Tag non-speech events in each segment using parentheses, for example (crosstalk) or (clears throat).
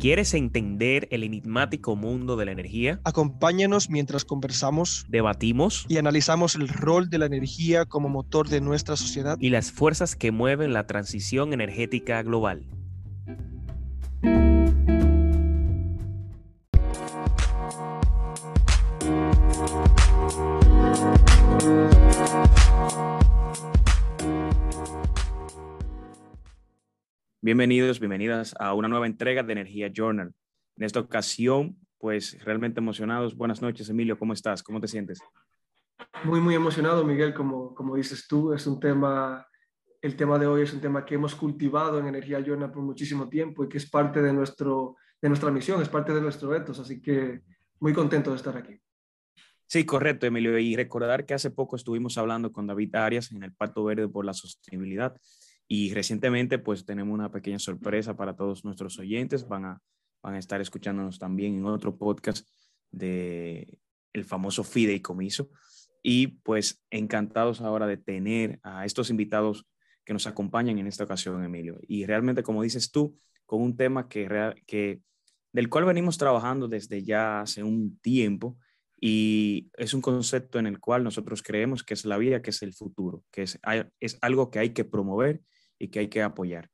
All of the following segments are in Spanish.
¿Quieres entender el enigmático mundo de la energía? Acompáñanos mientras conversamos, debatimos y analizamos el rol de la energía como motor de nuestra sociedad y las fuerzas que mueven la transición energética global. Bienvenidos, bienvenidas a una nueva entrega de Energía Journal. En esta ocasión, pues realmente emocionados. Buenas noches, Emilio, ¿cómo estás? ¿Cómo te sientes? Muy, muy emocionado, Miguel, como, como dices tú, es un tema, el tema de hoy es un tema que hemos cultivado en Energía Journal por muchísimo tiempo y que es parte de, nuestro, de nuestra misión, es parte de nuestro retos, así que muy contento de estar aquí. Sí, correcto, Emilio. Y recordar que hace poco estuvimos hablando con David Arias en el Pacto Verde por la Sostenibilidad y recientemente, pues tenemos una pequeña sorpresa para todos nuestros oyentes. Van a, van a estar escuchándonos también en otro podcast de el famoso fideicomiso. Y pues encantados ahora de tener a estos invitados que nos acompañan en esta ocasión, Emilio. Y realmente, como dices tú, con un tema que, que del cual venimos trabajando desde ya hace un tiempo y es un concepto en el cual nosotros creemos que es la vida, que es el futuro, que es, es algo que hay que promover y que hay que apoyar.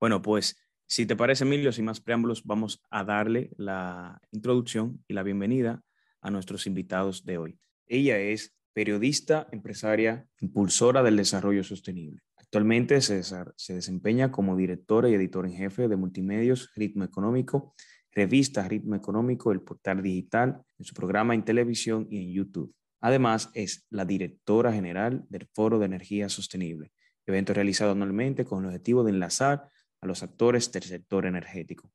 Bueno, pues si te parece, Emilio, sin más preámbulos, vamos a darle la introducción y la bienvenida a nuestros invitados de hoy. Ella es periodista, empresaria, impulsora del desarrollo sostenible. Actualmente se, se desempeña como directora y editora en jefe de multimedios Ritmo Económico, revista Ritmo Económico, el portal digital, su programa en televisión y en YouTube. Además, es la directora general del Foro de Energía Sostenible, evento realizado anualmente con el objetivo de enlazar a los actores del sector energético.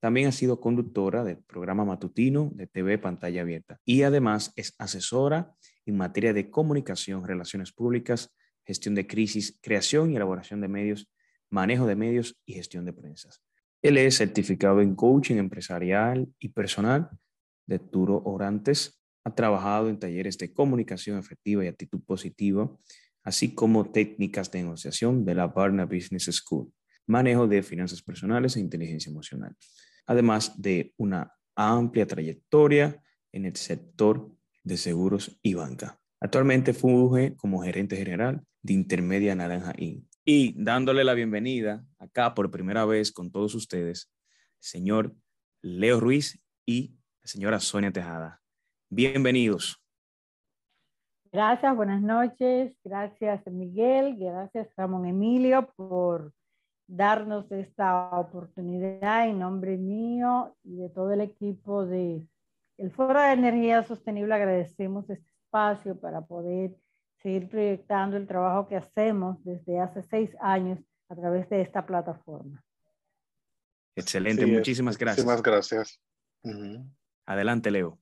También ha sido conductora del programa matutino de TV Pantalla Abierta y además es asesora en materia de comunicación, relaciones públicas, gestión de crisis, creación y elaboración de medios, manejo de medios y gestión de prensas. Él es certificado en coaching empresarial y personal de Turo Orantes. Ha trabajado en talleres de comunicación efectiva y actitud positiva así como técnicas de negociación de la Barna Business School, manejo de finanzas personales e inteligencia emocional, además de una amplia trayectoria en el sector de seguros y banca. Actualmente funge como gerente general de Intermedia Naranja Inc. Y dándole la bienvenida acá por primera vez con todos ustedes, señor Leo Ruiz y señora Sonia Tejada. Bienvenidos. Gracias, buenas noches. Gracias Miguel, gracias Ramón Emilio por darnos esta oportunidad en nombre mío y de todo el equipo de el Foro de Energía Sostenible. Agradecemos este espacio para poder seguir proyectando el trabajo que hacemos desde hace seis años a través de esta plataforma. Excelente, muchísimas gracias. Muchísimas gracias. Adelante, Leo.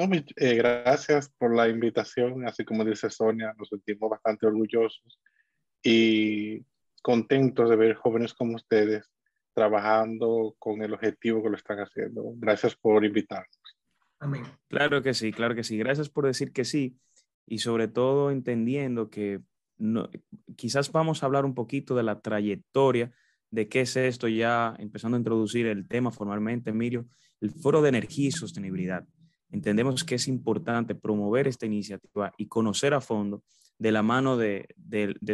No, eh, gracias por la invitación. Así como dice Sonia, nos sentimos bastante orgullosos y contentos de ver jóvenes como ustedes trabajando con el objetivo que lo están haciendo. Gracias por invitarnos. Amén. Claro que sí, claro que sí. Gracias por decir que sí y sobre todo entendiendo que no, quizás vamos a hablar un poquito de la trayectoria de qué es esto ya empezando a introducir el tema formalmente, Emilio, el Foro de Energía y Sostenibilidad entendemos que es importante promover esta iniciativa y conocer a fondo de la mano de,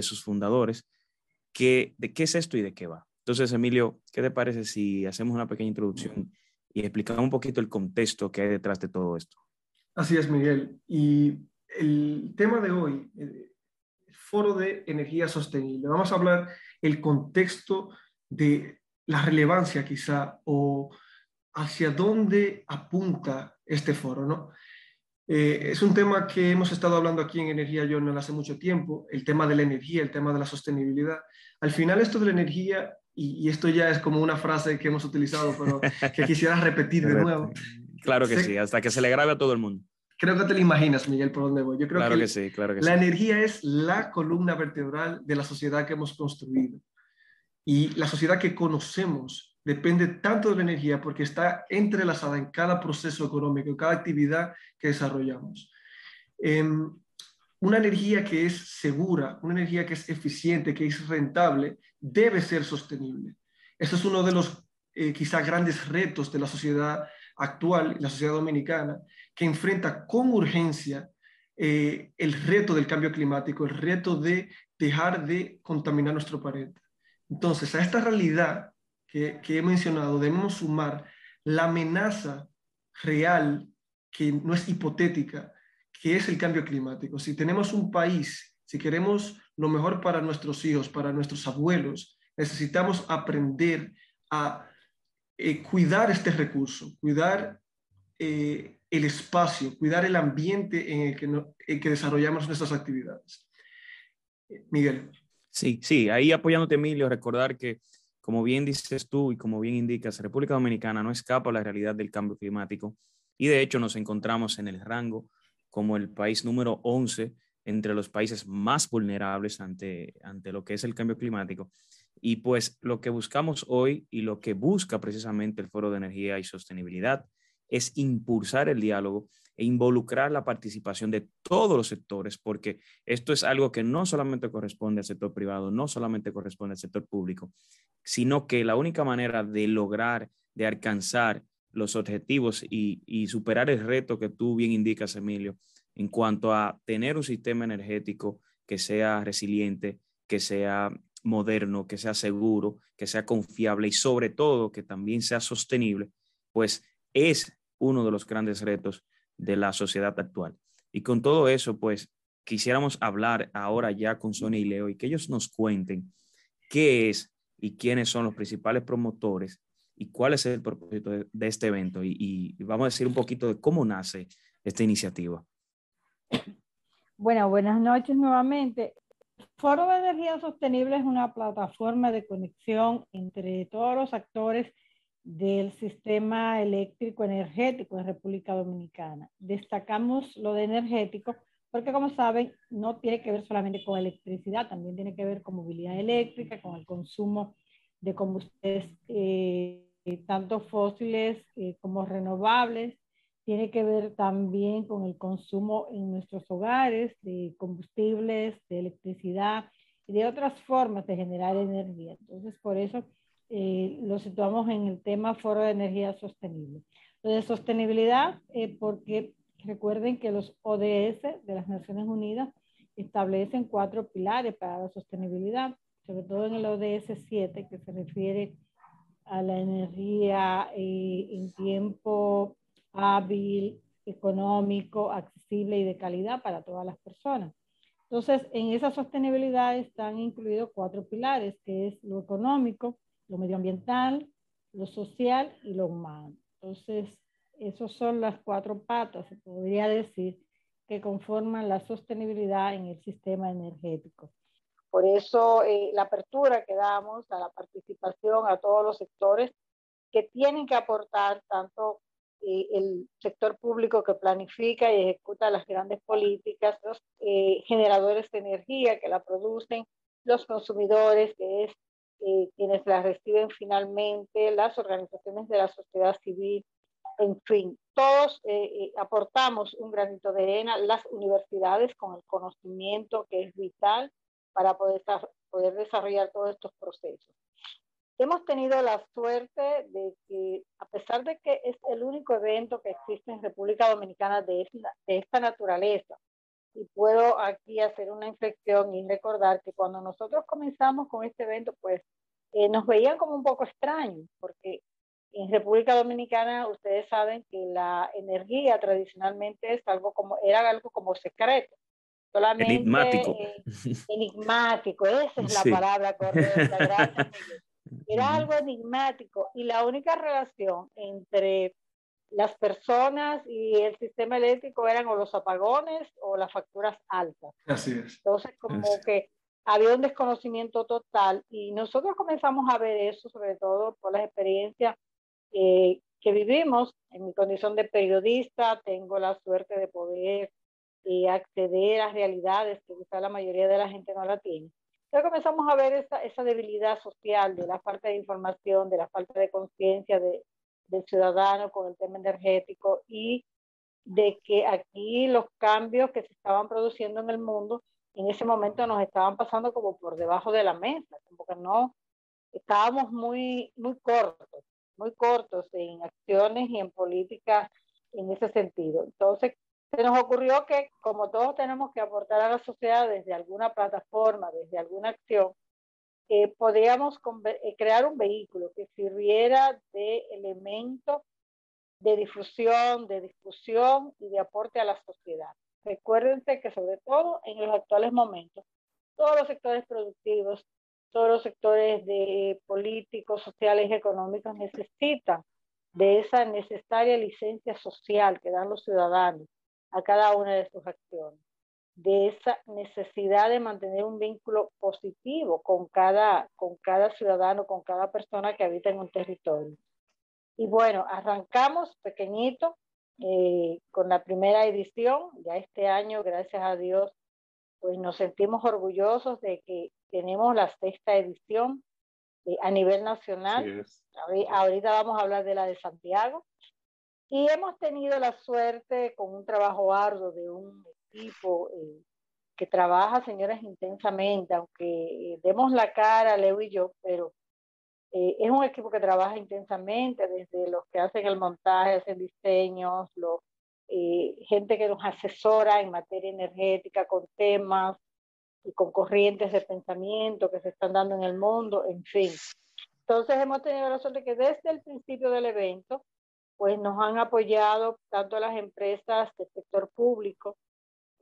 sus fundadores que, de qué es esto y de qué va. Entonces, Emilio, ¿qué te parece si hacemos una pequeña introducción y explicamos un poquito el contexto que hay detrás de todo esto? Así es, Miguel. Y el tema de hoy, el Foro de Energía Sostenible, vamos a hablar el contexto de la relevancia quizá o hacia dónde apunta este foro, ¿no? Eh, es un tema que hemos estado hablando aquí en Energía Journal hace mucho tiempo, el tema de la energía, el tema de la sostenibilidad. Al final esto de la energía, y, esto ya es como una frase que hemos utilizado, pero que (laughs) quisiera repetir de nuevo. Claro que sí, hasta que se le grabe a todo el mundo. Creo que te lo imaginas, Miguel, por dónde voy. Yo creo claro que, sí, claro que la energía es la columna vertebral de la sociedad que hemos construido. Y la sociedad que conocemos depende tanto de la energía porque está entrelazada en cada proceso económico, en cada actividad que desarrollamos. Em, una energía que es segura, una energía que es eficiente, que es rentable, debe ser sostenible. Este es uno de los eh, quizá grandes retos de la sociedad actual, la sociedad dominicana, que enfrenta con urgencia eh, el reto del cambio climático, el reto de dejar de contaminar nuestro planeta. Entonces, a esta realidad que, que he mencionado, debemos sumar la amenaza real, que no es hipotética, que es el cambio climático. Si tenemos un país, si queremos lo mejor para nuestros hijos, para nuestros abuelos, necesitamos aprender a eh, cuidar este recurso, cuidar eh, el espacio, cuidar el ambiente en el que, en que desarrollamos nuestras actividades. Miguel. Sí, sí, ahí apoyándote, Emilio, recordar que, como bien dices tú y como bien indicas, República Dominicana no escapa a la realidad del cambio climático y de hecho nos encontramos en el rango como el país número 11 entre los países más vulnerables ante, ante lo que es el cambio climático. Y pues lo que buscamos hoy y lo que busca precisamente el Foro de Energía y Sostenibilidad es impulsar el diálogo e involucrar la participación de todos los sectores, porque esto es algo que no solamente corresponde al sector privado, no solamente corresponde al sector público, sino que la única manera de lograr, de alcanzar los objetivos y, y superar el reto que tú bien indicas, Emilio, en cuanto a tener un sistema energético que sea resiliente, que sea moderno, que sea seguro, que sea confiable y sobre todo que también sea sostenible, pues es uno de los grandes retos de la sociedad actual. Y con todo eso, pues quisiéramos hablar ahora ya con Sonia y Leo y que ellos nos cuenten qué es y quiénes son los principales promotores y cuál es el propósito de, este evento. Y, y, vamos a decir un poquito de cómo nace esta iniciativa. Bueno, buenas noches nuevamente. Foro de Energía Sostenible es una plataforma de conexión entre todos los actores del sistema eléctrico energético en República Dominicana. Destacamos lo de energético porque, como saben, no tiene que ver solamente con electricidad, también tiene que ver con movilidad eléctrica, con el consumo de combustibles, eh, tanto fósiles eh, como renovables. Tiene que ver también con el consumo en nuestros hogares de combustibles, de electricidad y de otras formas de generar energía. Entonces, por eso eh, lo situamos en el tema Foro de Energía Sostenible. Lo de sostenibilidad, eh, porque recuerden que los ODS de las Naciones Unidas establecen cuatro pilares para la sostenibilidad, sobre todo en el ODS 7, que se refiere a la energía eh, en tiempo hábil, económico, accesible y de calidad para todas las personas. Entonces, en esa sostenibilidad están incluidos cuatro pilares, que es lo económico, lo medioambiental, lo social y lo humano. Entonces, esas son las cuatro patas, se podría decir, que conforman la sostenibilidad en el sistema energético. Por eso eh, la apertura que damos a la participación a todos los sectores que tienen que aportar tanto eh, el sector público que planifica y ejecuta las grandes políticas, los eh, generadores de energía que la producen, los consumidores, que es eh, quienes las reciben finalmente, las organizaciones de la sociedad civil, en fin, todos eh, eh, aportamos un granito de arena, las universidades con el conocimiento que es vital para poder, poder desarrollar todos estos procesos. Hemos tenido la suerte de que, a pesar de que es el único evento que existe en República Dominicana de esta, de esta naturaleza, y puedo aquí hacer una inflexión y recordar que cuando nosotros comenzamos con este evento, pues eh, nos veían como un poco extraños, porque en República Dominicana ustedes saben que la energía tradicionalmente es algo como, era algo como secreto. Solamente, enigmático. Eh, (laughs) enigmático, esa es la palabra correcta, (laughs) gracias. Era algo enigmático y la única relación entre las personas y el sistema eléctrico eran o los apagones o las facturas altas. Así es. Entonces, como que había un desconocimiento total y nosotros comenzamos a ver eso, sobre todo por las experiencias eh, que vivimos. En mi condición de periodista, tengo la suerte de poder eh, acceder a realidades que quizá la mayoría de la gente no la tiene. Entonces comenzamos a ver esa, esa debilidad social, de la falta de información, de la falta de conciencia de, del ciudadano con el tema energético y de que aquí los cambios que se estaban produciendo en el mundo en ese momento nos estaban pasando como por debajo de la mesa, como que no, estábamos muy, muy cortos. muy cortos en acciones y en políticas en ese sentido. Entonces, se nos ocurrió que como todos tenemos que aportar a la sociedad desde alguna plataforma, desde alguna acción, podríamos eh, crear un vehículo que sirviera de elemento de difusión, de discusión y de aporte a la sociedad. Recuérdense que sobre todo en los actuales momentos, todos los sectores productivos, todos los sectores de políticos, sociales y económicos necesitan de esa necesaria licencia social que dan los ciudadanos a cada una de sus acciones, de esa necesidad de mantener un vínculo positivo con cada, con cada ciudadano, con cada persona que habita en un territorio. Y bueno, arrancamos pequeñito eh, con la primera edición, ya este año, gracias a Dios, pues nos sentimos orgullosos de que tenemos la sexta edición eh, a nivel nacional. Ahorita vamos a hablar de la de Santiago. Y hemos tenido la suerte con un trabajo arduo de un equipo eh, que trabaja, señores, intensamente, aunque eh, demos la cara, Leo y yo, pero eh, es un equipo que trabaja intensamente, desde los que hacen el montaje, hacen diseños, los, gente que nos asesora en materia energética con temas y con corrientes de pensamiento que se están dando en el mundo, en fin. Entonces hemos tenido la suerte que desde el principio del evento pues nos han apoyado tanto las empresas del sector público,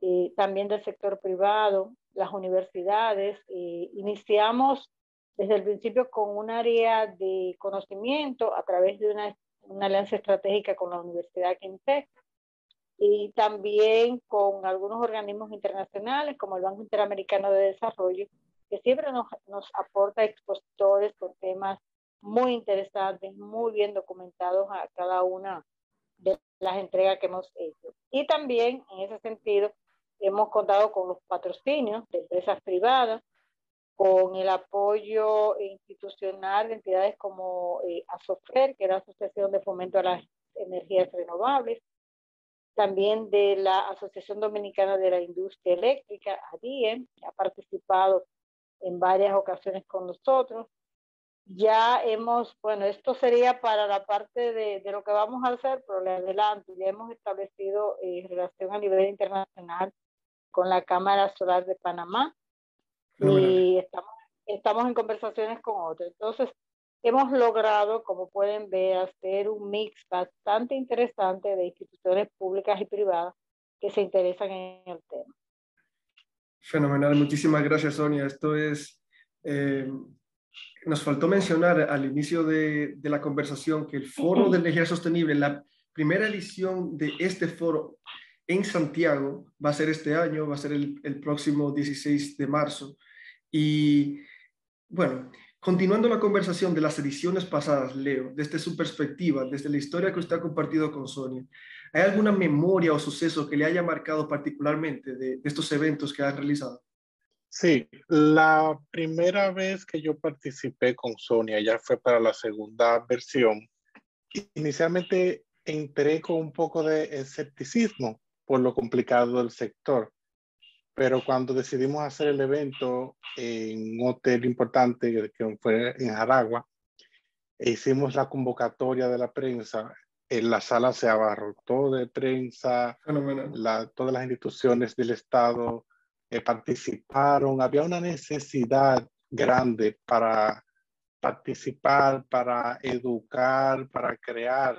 eh, también del sector privado, las universidades. Eh, iniciamos desde el principio con un área de conocimiento a través de una, una alianza estratégica con la Universidad Quintec y también con algunos organismos internacionales como el Banco Interamericano de Desarrollo, que siempre nos, nos aporta expositores con temas muy interesantes, muy bien documentados a cada una de las entregas que hemos hecho. Y también en ese sentido hemos contado con los patrocinios de empresas privadas, con el apoyo institucional de entidades como eh, ASOFER, que es la Asociación de Fomento a las Energías Renovables, también de la Asociación Dominicana de la Industria Eléctrica, ADIE, que ha participado en varias ocasiones con nosotros, ya hemos, bueno, esto sería para la parte de, de lo que vamos a hacer, pero le adelanto, ya hemos establecido eh, relación a nivel internacional con la Cámara Solar de Panamá y estamos, estamos en conversaciones con otros. Entonces, hemos logrado, como pueden ver, hacer un mix bastante interesante de instituciones públicas y privadas que se interesan en el tema. Fenomenal, muchísimas gracias Sonia. Esto es eh, nos faltó mencionar al inicio de, la conversación que el Foro de (clears throat) Energía Sostenible, la primera edición de este foro en Santiago, va a ser este año, va a ser el, próximo 16 de marzo. Y bueno, continuando la conversación de las ediciones pasadas, Leo, desde su perspectiva, desde la historia que usted ha compartido con Sonia, ¿hay alguna memoria o suceso que le haya marcado particularmente de estos eventos que ha realizado? Sí, la primera vez que yo participé con Sonia ya fue para la segunda versión. Inicialmente entré con un poco de escepticismo por lo complicado del sector, pero cuando decidimos hacer el evento en un hotel importante que fue en Aragua, e hicimos la convocatoria de la prensa, en la sala se abarrotó de prensa, la, todas las instituciones del Estado, participaron, había una necesidad grande para participar, para educar, para crear.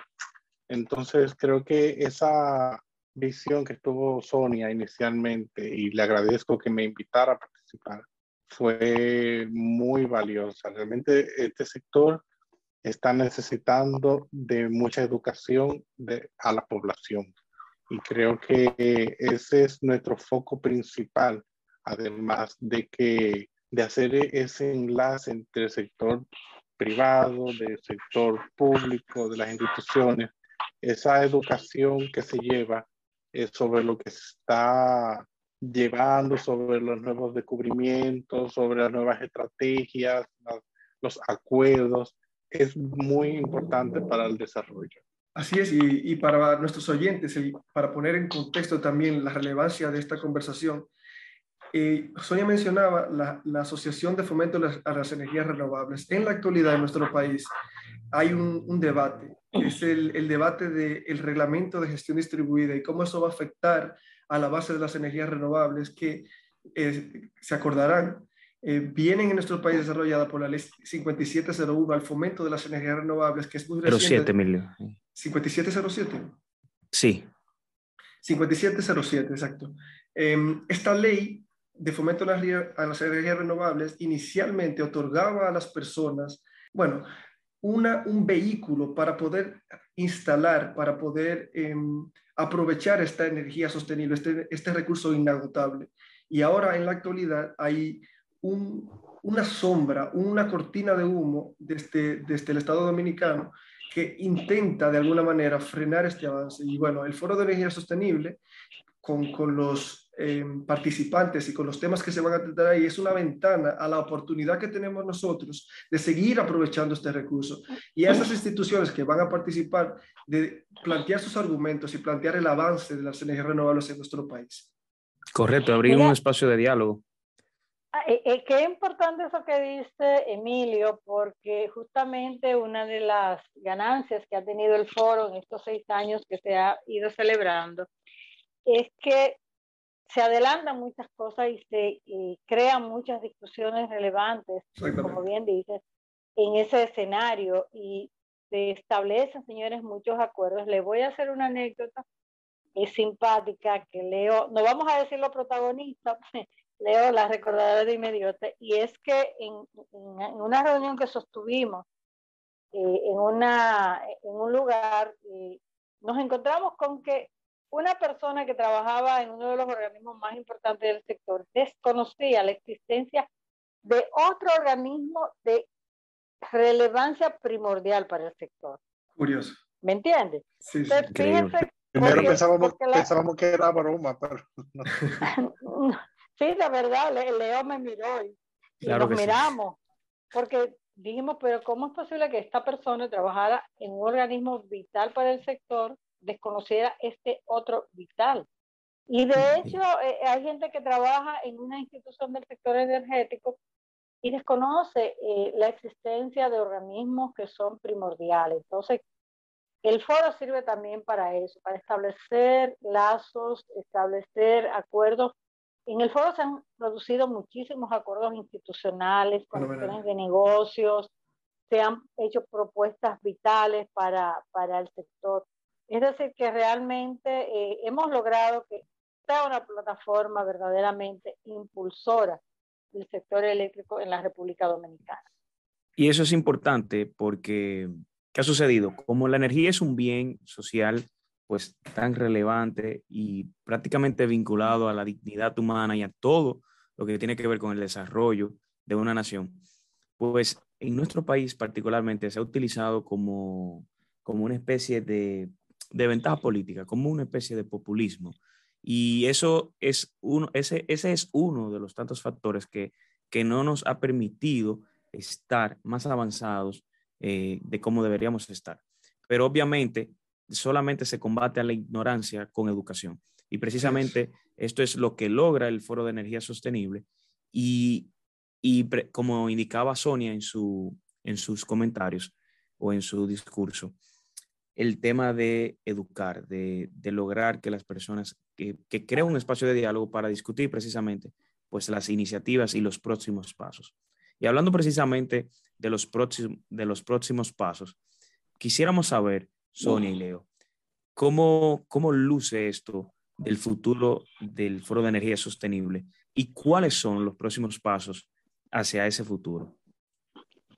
Entonces creo que esa visión que tuvo Sonia inicialmente, y le agradezco que me invitara a participar, fue muy valiosa. Realmente este sector está necesitando de mucha educación de, a la población. Y creo que ese es nuestro foco principal, además de que de hacer ese enlace entre el sector privado, del sector público, de las instituciones, esa educación que se lleva sobre lo que está llevando, sobre los nuevos descubrimientos, sobre las nuevas estrategias, los acuerdos, es muy importante para el desarrollo. Así es, y, para nuestros oyentes, para poner en contexto también la relevancia de esta conversación, eh, Sonia mencionaba la, Asociación de Fomento a las Energías Renovables. En la actualidad en nuestro país hay un, debate, es el, debate del reglamento de gestión distribuida y cómo eso va a afectar a la base de las energías renovables que eh, se acordarán, eh, vienen en nuestro país desarrollada por la ley 5701 al fomento de las energías renovables, que es muy reciente. 07, 5707. Sí. 5707, exacto. Em, esta ley de fomento a las, energías renovables inicialmente otorgaba a las personas, bueno, una, un vehículo para poder instalar, para poder em, aprovechar esta energía sostenible, este, este, recurso inagotable. Y ahora en la actualidad hay una sombra, una cortina de humo desde, desde el Estado Dominicano que intenta de alguna manera frenar este avance. Y bueno, el Foro de Energía Sostenible, con, con los Em, participantes y con los temas que se van a tratar ahí, es una ventana a la oportunidad que tenemos nosotros de seguir aprovechando este recurso. Y a esas instituciones que van a participar, de plantear sus argumentos y plantear el avance de las energías renovables en nuestro país. Correcto, abrir un espacio de diálogo. Ah, eh, eh, qué importante eso que dice Emilio, porque justamente una de las ganancias que ha tenido el foro en estos seis años que se ha ido celebrando es que se adelantan muchas cosas y se crean muchas discusiones relevantes, como bien dices, en ese escenario y se establecen, señores, muchos acuerdos. Le voy a hacer una anécdota es simpática que Leo, no vamos a decir lo protagonista, (laughs) Leo la recordará de inmediato, y es que en, en, una reunión que sostuvimos eh, en, una, en un lugar, eh, nos encontramos con que una persona que trabajaba en uno de los organismos más importantes del sector desconocía la existencia de otro organismo de relevancia primordial para el sector. Curioso. ¿Me entiendes? Sí, sí. Primero pensábamos, pensábamos, que era broma, pero (laughs) sí, de verdad, Leo me miró y, nos miramos, porque dijimos, pero ¿cómo es posible que esta persona trabajara en un organismo vital para el sector desconociera este otro vital. Y de hecho, eh, hay gente que trabaja en una institución del sector energético y desconoce eh, la existencia de organismos que son primordiales. Entonces, el foro sirve también para eso, para establecer lazos, establecer acuerdos. En el foro se han producido muchísimos acuerdos institucionales, conexiones de negocios, se han hecho propuestas vitales para, para el sector. Es decir, que realmente eh, hemos logrado que sea una plataforma verdaderamente impulsora del sector eléctrico en la República Dominicana. Y eso es importante porque, ¿qué ha sucedido? Como la energía es un bien social, pues tan relevante y prácticamente vinculado a la dignidad humana y a todo lo que tiene que ver con el desarrollo de una nación, pues en nuestro país particularmente se ha utilizado como, como una especie de de ventaja política, como una especie de populismo. Y eso es uno, ese, ese es uno de los tantos factores que, que no nos ha permitido estar más avanzados eh, de cómo deberíamos estar. Pero obviamente solamente se combate a la ignorancia con educación. Y precisamente esto es lo que logra el Foro de Energía Sostenible. Y, y como indicaba Sonia en, su, en sus comentarios o en su discurso, el tema de educar, de, lograr que las personas, que, que creen un espacio de diálogo para discutir precisamente pues las iniciativas y los próximos pasos. Y hablando precisamente de los, próximos, de los próximos pasos, quisiéramos saber, Sonia y Leo, ¿cómo, cómo luce esto del futuro del Foro de Energía Sostenible y cuáles son los próximos pasos hacia ese futuro?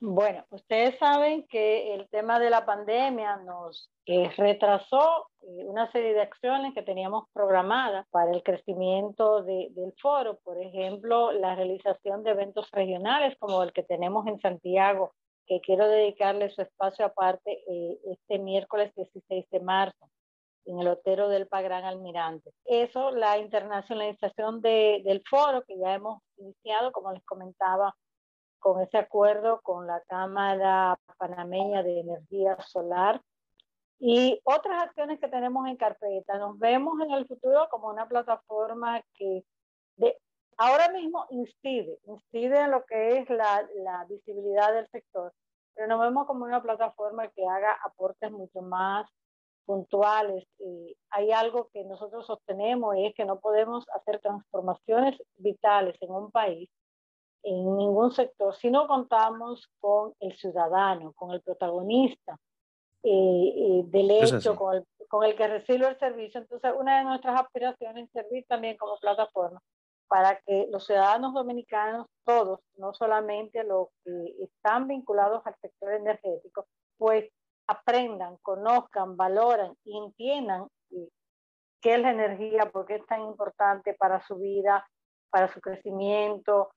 Bueno, ustedes saben que el tema de la pandemia nos eh, retrasó eh, una serie de acciones que teníamos programadas para el crecimiento del foro, por ejemplo, la realización de eventos regionales como el que tenemos en Santiago, que quiero dedicarle su espacio aparte eh, este miércoles 16 de marzo en el Otero del Pagran Almirante. Eso, la internacionalización del foro que ya hemos iniciado, como les comentaba con ese acuerdo con la Cámara Panameña de Energía Solar y otras acciones que tenemos en carpeta. Nos vemos en el futuro como una plataforma que de, ahora mismo incide, incide en lo que es la, la visibilidad del sector, pero nos vemos como una plataforma que haga aportes mucho más puntuales. y hay algo que nosotros sostenemos y es que no podemos hacer transformaciones vitales en un país, en ningún sector, si no contamos con el ciudadano, con el protagonista eh, eh, del hecho, con el, con el que recibe el servicio. Entonces, una de nuestras aspiraciones es servir también como plataforma para que los ciudadanos dominicanos, todos, no solamente los que están vinculados al sector energético, pues aprendan, conozcan, valoran y entiendan qué es la energía, por qué es tan importante para su vida, para su crecimiento,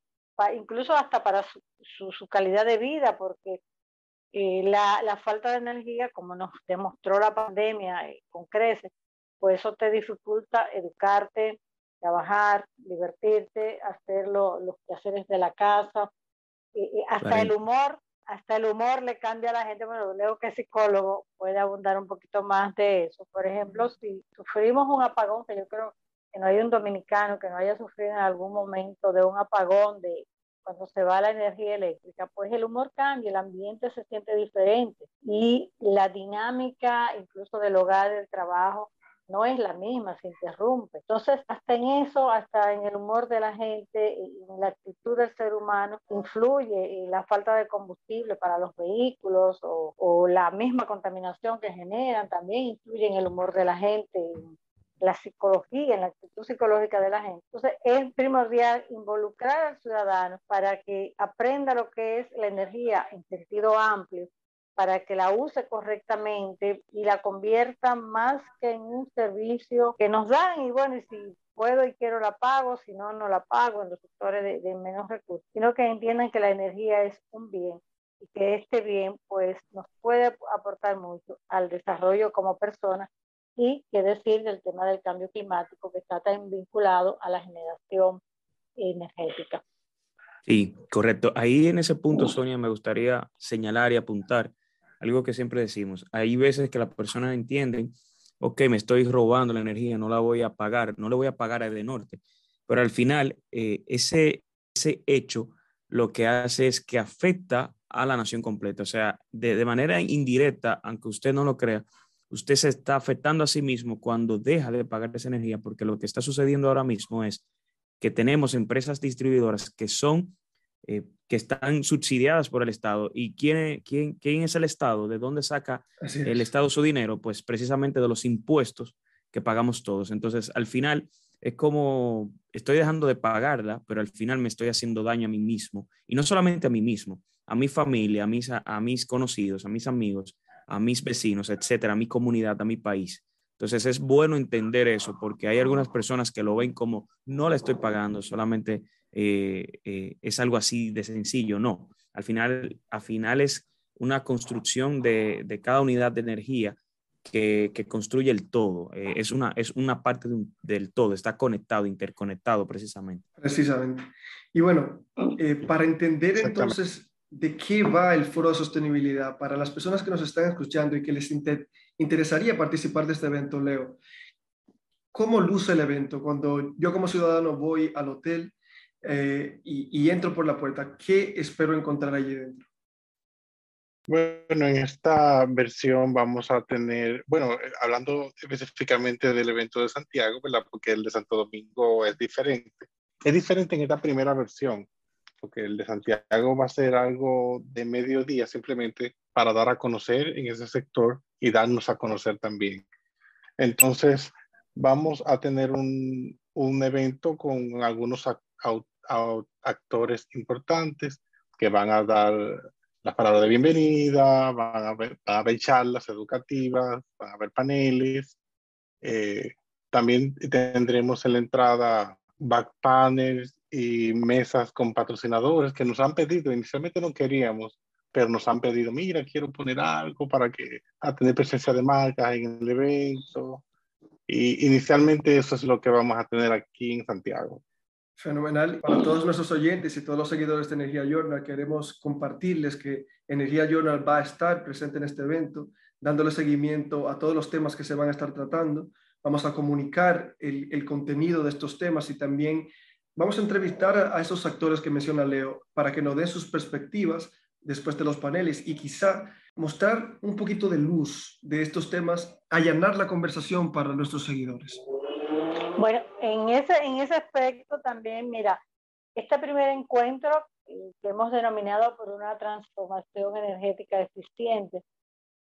incluso hasta para su, su, calidad de vida, porque eh, la, la, falta de energía, como nos demostró la pandemia eh, con creces, pues eso te dificulta educarte, trabajar, divertirte, hacer lo, los quehaceres de la casa, eh, hasta el humor hasta el humor le cambia a la gente. Bueno, leo que psicólogo puede abundar un poquito más de eso. Por ejemplo, si sufrimos un apagón, que yo creo que no hay un dominicano que no haya sufrido en algún momento de un apagón, de cuando se va la energía eléctrica, pues el humor cambia, el ambiente se siente diferente y la dinámica incluso del hogar, del trabajo, no es la misma, se interrumpe. Entonces, hasta en eso, hasta en el humor de la gente, en la actitud del ser humano, influye la falta de combustible para los vehículos o, o la misma contaminación que generan, también influye en el humor de la gente, en la psicología, en la actitud psicológica de la gente. Entonces, es primordial involucrar al ciudadano para que aprenda lo que es la energía en sentido amplio para que la use correctamente y la convierta más que en un servicio que nos dan y bueno, si puedo y quiero la pago, si no, no la pago en los sectores de, de menos recursos, sino que entiendan que la energía es un bien y que este bien pues nos puede aportar mucho al desarrollo como persona y qué decir del tema del cambio climático que está tan vinculado a la generación energética. Sí, correcto. Ahí en ese punto, Sonia, me gustaría señalar y apuntar algo que siempre decimos. Hay veces que las personas entienden, ok, me estoy robando la energía, no la voy a pagar, no le voy a pagar a de norte, pero al final eh, ese, ese hecho lo que hace es que afecta a la nación completa, o sea, de, de manera indirecta, aunque usted no lo crea, usted se está afectando a sí mismo cuando deja de pagar esa energía, porque lo que está sucediendo ahora mismo es que tenemos empresas distribuidoras que son eh, que están subsidiadas por el Estado. ¿Y quién, quién, quién es el Estado? ¿De dónde saca el Estado su dinero? Pues precisamente de los impuestos que pagamos todos. Entonces, al final, es como estoy dejando de pagarla, pero al final me estoy haciendo daño a mí mismo. Y no solamente a mí mismo, a mi familia, a mis, a mis conocidos, a mis amigos, a mis vecinos, etcétera, a mi comunidad, a mi país. Entonces es bueno entender eso porque hay algunas personas que lo ven como no le estoy pagando, solamente eh, eh, es algo así de sencillo. No, al final, al final es una construcción de, de cada unidad de energía que, que construye el todo. Eh, es, una, es una parte del todo, está conectado, interconectado precisamente. Precisamente. Y bueno, para entender entonces de qué va el foro de sostenibilidad para las personas que nos están escuchando y que les interesaría participar de este evento, Leo. ¿Cómo luce el evento cuando yo como ciudadano voy al hotel eh, y, entro por la puerta? ¿Qué espero encontrar allí dentro? Bueno, en esta versión vamos a tener, bueno, hablando específicamente del evento de Santiago, ¿verdad? Porque el de Santo Domingo es diferente. Es diferente en esta primera versión porque el de Santiago va a ser algo de mediodía simplemente para dar a conocer en ese sector y darnos a conocer también. Entonces, vamos a tener un, un evento con algunos actores importantes que van a dar las palabras de bienvenida, van a haber, a charlas educativas, van a haber paneles. Eh, también tendremos en la entrada back panels y mesas con patrocinadores que nos han pedido, inicialmente no queríamos, pero nos han pedido, mira, quiero poner algo para que a tener presencia de marcas en el evento. Y inicialmente eso es lo que vamos a tener aquí en Santiago. Fenomenal. Para todos nuestros oyentes y todos los seguidores de Energía Journal, queremos compartirles que Energía Journal va a estar presente en este evento, dándole seguimiento a todos los temas que se van a estar tratando. Vamos a comunicar el, el contenido de estos temas y también Vamos a entrevistar a esos actores que menciona Leo para que nos den sus perspectivas después de los paneles y quizá mostrar un poquito de luz de estos temas, allanar la conversación para nuestros seguidores. Bueno, en ese, en ese aspecto también, mira, este primer encuentro que hemos denominado por una transformación energética eficiente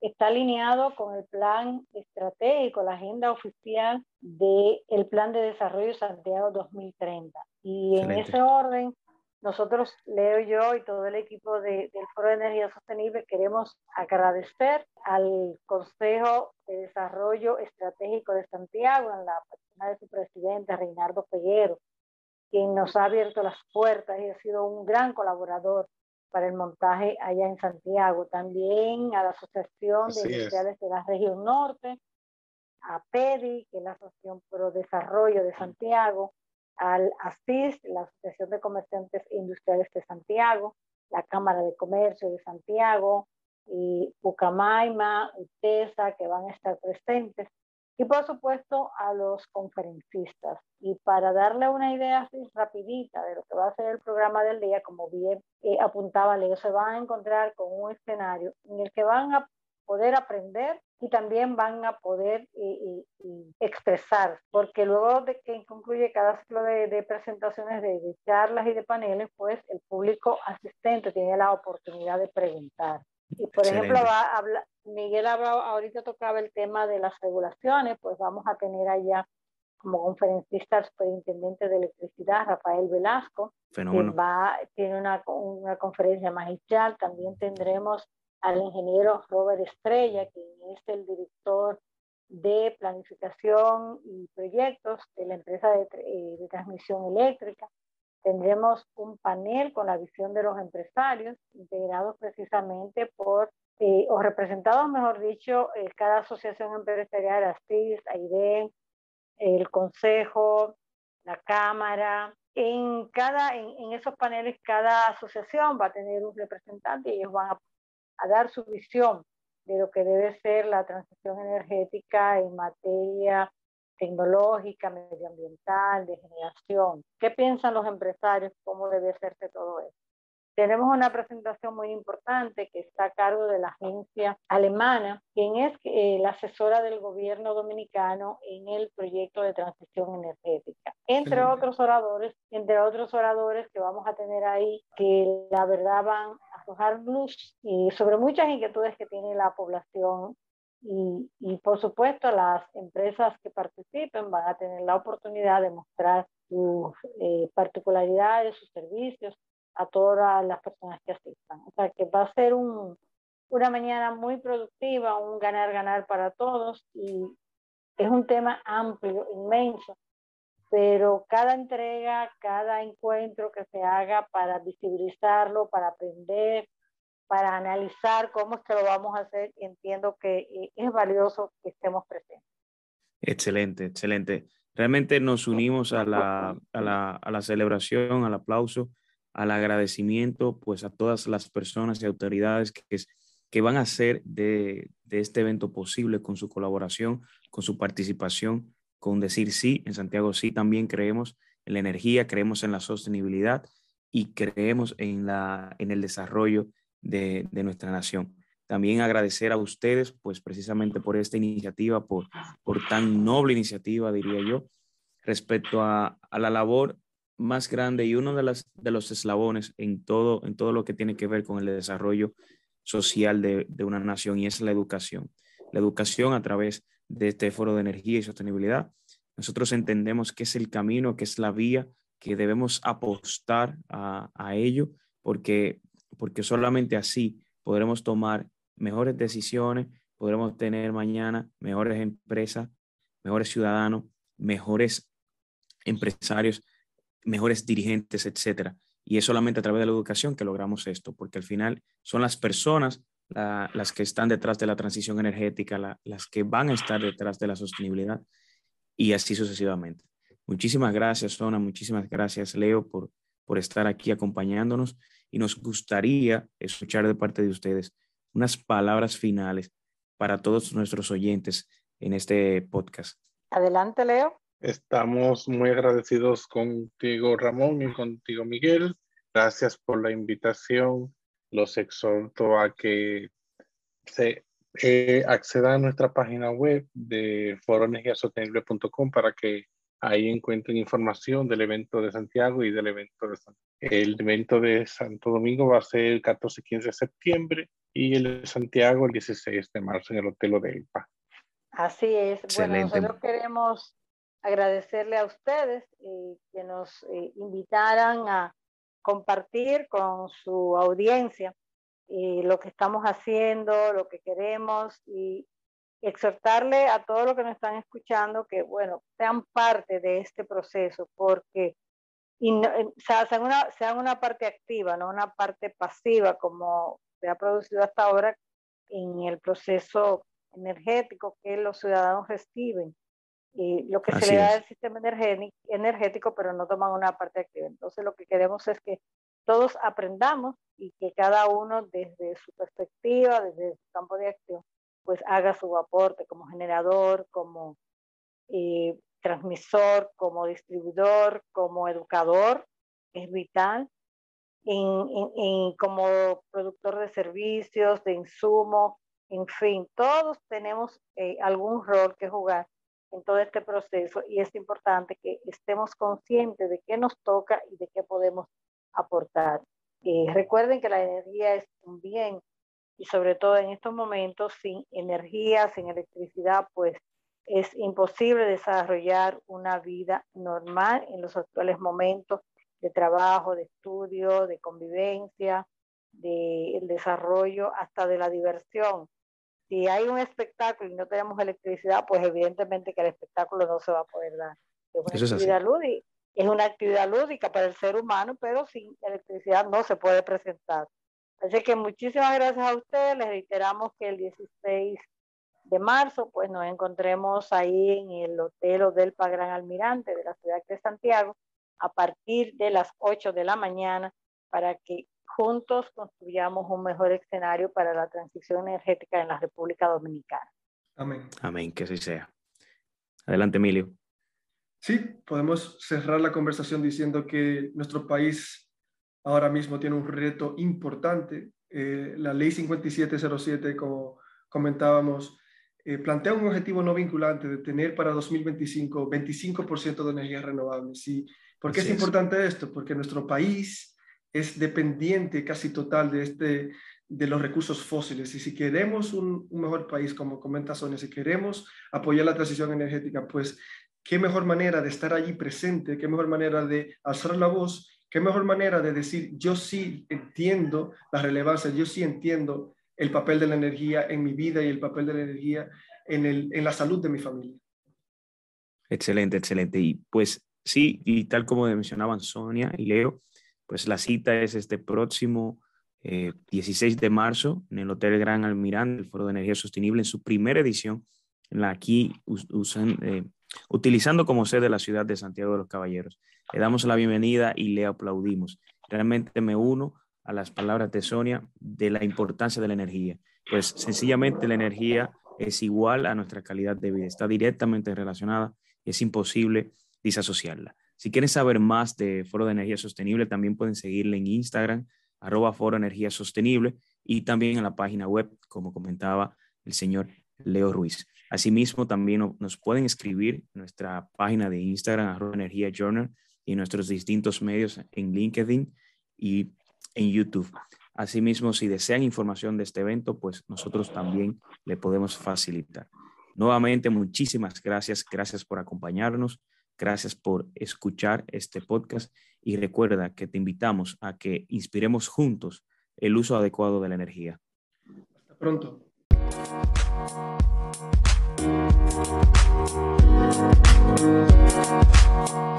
está alineado con el plan estratégico, la agenda oficial del el Plan de Desarrollo Santiago 2030. Y en ese orden, nosotros, Leo yo y todo el equipo del Foro de Energía Sostenible, queremos agradecer al Consejo de Desarrollo Estratégico de Santiago, en la persona de su presidente, Reinaldo Peguero, quien nos ha abierto las puertas y ha sido un gran colaborador para el montaje allá en Santiago. También a la Asociación de Industriales de la Región Norte, a PEDI, que es la Asociación Pro Desarrollo de Santiago, al ASIS, la Asociación de Comerciantes e Industriales de Santiago, la Cámara de Comercio de Santiago, y Pucamaima, UTESA, que van a estar presentes, y por supuesto a los conferencistas. Y para darle una idea así rapidita de lo que va a ser el programa del día, como bien eh, apuntaba Leo, se van a encontrar con un escenario en el que van a poder aprender y también van a poder eh, eh, expresar, porque luego de que concluye cada ciclo de, presentaciones, de, charlas y de paneles, pues el público asistente tiene la oportunidad de preguntar. Y por ejemplo, va a hablar, Miguel ahorita tocaba el tema de las regulaciones, pues vamos a tener allá como conferencista al superintendente de electricidad, Rafael Velasco, que va, tiene una, una conferencia magistral. También tendremos al ingeniero Robert Estrella, quien es el director de planificación y proyectos de la empresa de, eh, de, transmisión eléctrica. Tendremos un panel con la visión de los empresarios, integrados precisamente por, eh, o representados, mejor dicho, eh, cada asociación empresarial, ASTIS, AIDEN, el Consejo, la Cámara. En, cada, en, en esos paneles, cada asociación va a tener un representante y ellos van a a dar su visión de lo que debe ser la transición energética en materia tecnológica, medioambiental, de generación. ¿Qué piensan los empresarios? ¿Cómo debe hacerse todo eso? Tenemos una presentación muy importante que está a cargo de la agencia alemana, quien es eh, la asesora del gobierno dominicano en el proyecto de transición energética. Entre otros oradores, entre otros oradores que vamos a tener ahí, que la verdad van a arrojar luz sobre muchas inquietudes que tiene la población y, y, por supuesto las empresas que participen van a tener la oportunidad de mostrar sus eh, particularidades, sus servicios, a todas las personas que asistan. O sea que va a ser un, una mañana muy productiva, un ganar-ganar para todos y es un tema amplio, inmenso, pero cada entrega, cada encuentro que se haga para visibilizarlo, para aprender, para analizar cómo es que lo vamos a hacer, entiendo que eh, es valioso que estemos presentes. Excelente, excelente. Realmente nos unimos a la, a la, a la celebración, al aplauso al agradecimiento pues a todas las personas y autoridades que, que van a hacer de, este evento posible con su colaboración, con su participación, con decir sí. En Santiago sí también creemos en la energía, creemos en la sostenibilidad y creemos en, la, en el desarrollo de, nuestra nación. También agradecer a ustedes, pues precisamente por esta iniciativa, por, por tan noble iniciativa, diría yo, respecto a, a la labor más grande y uno de, las, de los eslabones en todo, en todo lo que tiene que ver con el desarrollo social de, de una nación y es la educación. La educación a través de este foro de energía y sostenibilidad. Nosotros entendemos que es el camino, que es la vía, que debemos apostar a, a ello, porque, porque solamente así podremos tomar mejores decisiones, podremos tener mañana mejores empresas, mejores ciudadanos, mejores empresarios mejores dirigentes, etcétera. Y es solamente a través de la educación que logramos esto, porque al final son las personas las que están detrás de la transición energética, las que van a estar detrás de la sostenibilidad y así sucesivamente. Muchísimas gracias, Zona, muchísimas gracias, Leo, por, por estar aquí acompañándonos y nos gustaría escuchar de parte de ustedes unas palabras finales para todos nuestros oyentes en este podcast. Adelante, Leo. Estamos muy agradecidos contigo, Ramón, y contigo, Miguel. Gracias por la invitación los exhorto a que se eh, accedan a nuestra página web de foroenergiasostenible.com para que ahí encuentren información del evento de Santiago y del evento de Santiago. El evento de Santo Domingo va a ser el 14 y 15 de septiembre y el de Santiago el 16 de marzo en el Hotel Odelpa. Así es. Bueno, nosotros queremos agradecerle a ustedes eh, que nos eh, invitaran a compartir con su audiencia eh, lo que estamos haciendo, lo que queremos y exhortarle a todos los que nos están escuchando que, bueno, sean parte de este proceso porque y sean, una, sean una parte activa, no una parte pasiva como se ha producido hasta ahora en el proceso energético que los ciudadanos reciben. Y lo que se le da al sistema energético, pero no toman una parte activa. Entonces, lo que queremos es que todos aprendamos y que cada uno desde su perspectiva, desde su campo de acción, pues haga su aporte como generador, como eh, transmisor, como distribuidor, como educador, es vital, en, como productor de servicios, de insumos, en fin, todos tenemos eh, algún rol que jugar en todo este proceso y es importante que estemos conscientes de qué nos toca y de qué podemos aportar. Eh, recuerden que la energía es un bien y sobre todo en estos momentos sin energía, sin electricidad, pues es imposible desarrollar una vida normal en los actuales momentos de trabajo, de estudio, de convivencia, del desarrollo, hasta de la diversión. Si hay un espectáculo y no tenemos electricidad, pues evidentemente que el espectáculo no se va a poder dar. Es una, actividad, lúdica, es una actividad lúdica para el ser humano, pero sin electricidad no se puede presentar. Así que muchísimas gracias a ustedes. Les reiteramos que el 16 de marzo, pues nos encontremos ahí en el Hotel Odelpa Gran Almirante de la ciudad de Santiago a partir de las 8 de la mañana para que juntos construyamos un mejor escenario para la transición energética en la República Dominicana. Amén. Amén, que así sea. Adelante, Emilio. Sí, podemos cerrar la conversación diciendo que nuestro país ahora mismo tiene un reto importante. Eh, la ley 5707, como comentábamos, eh, plantea un objetivo no vinculante de tener para 2025 25% de energías renovables. ¿Y por qué es importante esto? Porque nuestro país es dependiente casi total de, este, de los recursos fósiles. Y si queremos un, un, mejor país, como comenta Sonia, si queremos apoyar la transición energética, pues qué mejor manera de estar allí presente, qué mejor manera de alzar la voz, qué mejor manera de decir, yo sí entiendo la relevancia, yo sí entiendo el papel de la energía en mi vida y el papel de la energía en, la salud de mi familia. Excelente, excelente. Y pues sí, y tal como mencionaban Sonia y Leo, pues la cita es este próximo 16 eh, de marzo en el Hotel Gran Almirante, el Foro de Energía Sostenible, en su primera edición, en la aquí usan, eh, utilizando como sede la ciudad de Santiago de los Caballeros. Le damos la bienvenida y le aplaudimos. Realmente me uno a las palabras de Sonia de la importancia de la energía. Pues sencillamente la energía es igual a nuestra calidad de vida, está directamente relacionada y es imposible disasociarla. Si quieren saber más de Foro de Energía Sostenible, también pueden seguirle en Instagram, arroba Foro Energía Sostenible, y también en la página web, como comentaba el señor Leo Ruiz. Asimismo, también nos pueden escribir nuestra página de Instagram, arroba y nuestros distintos medios en LinkedIn y en YouTube. Asimismo, si desean información de este evento, pues nosotros también le podemos facilitar. Nuevamente, muchísimas gracias. Gracias por acompañarnos. Gracias por escuchar este podcast y recuerda que te invitamos a que inspiremos juntos el uso adecuado de la energía. Hasta pronto. Thank you.